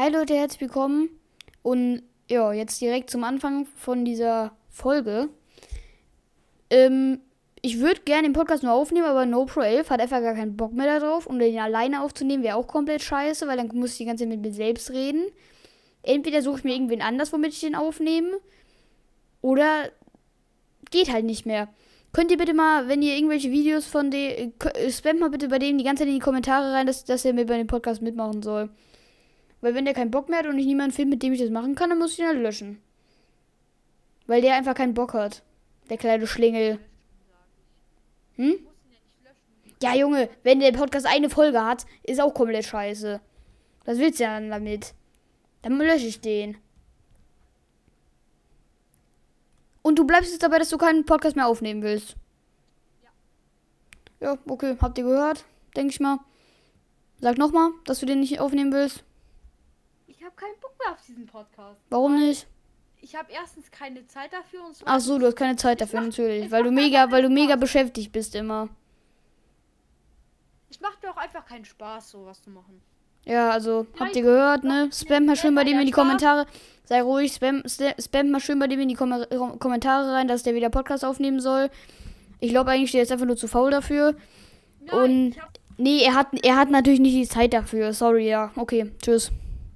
Hi Leute, herzlich willkommen. Und ja, jetzt direkt zum Anfang von dieser Folge. Ähm, ich würde gerne den Podcast nur aufnehmen, aber NoPro11 hat einfach gar keinen Bock mehr darauf. Und den alleine aufzunehmen wäre auch komplett scheiße, weil dann muss ich die ganze Zeit mit mir selbst reden. Entweder suche ich mir irgendwen anders, womit ich den aufnehme. Oder geht halt nicht mehr. Könnt ihr bitte mal, wenn ihr irgendwelche Videos von den. Spamt mal bitte bei dem die ganze Zeit in die Kommentare rein, dass, dass er mir bei dem Podcast mitmachen soll. Weil wenn der keinen Bock mehr hat und ich niemanden finde, mit dem ich das machen kann, dann muss ich ihn halt löschen. Weil der einfach keinen Bock hat. Der kleine Schlingel. Hm? Ja, Junge, wenn der Podcast eine Folge hat, ist auch komplett scheiße. Was willst du denn damit? Dann lösche ich den. Und du bleibst jetzt dabei, dass du keinen Podcast mehr aufnehmen willst. Ja. Ja, okay. Habt ihr gehört? Denke ich mal. Sag nochmal, dass du den nicht aufnehmen willst. Ich keinen Bock mehr auf diesen Podcast. Warum nicht? Ich habe erstens keine Zeit dafür und Ach so, du hast keine Zeit dafür natürlich, weil du mega, weil du mega beschäftigt bist immer. Es macht mir auch einfach keinen Spaß, sowas zu machen. Ja, also habt ihr gehört, ne? Spam mal schön bei dem in die Kommentare. Sei ruhig, spam, spam mal schön bei dem in die Kom Kommentare rein, dass der wieder Podcast aufnehmen soll. Ich glaube eigentlich, der ist einfach nur zu faul dafür. Nein, Und ich nee, er hat er hat natürlich nicht die Zeit dafür. Sorry, ja. Okay, tschüss.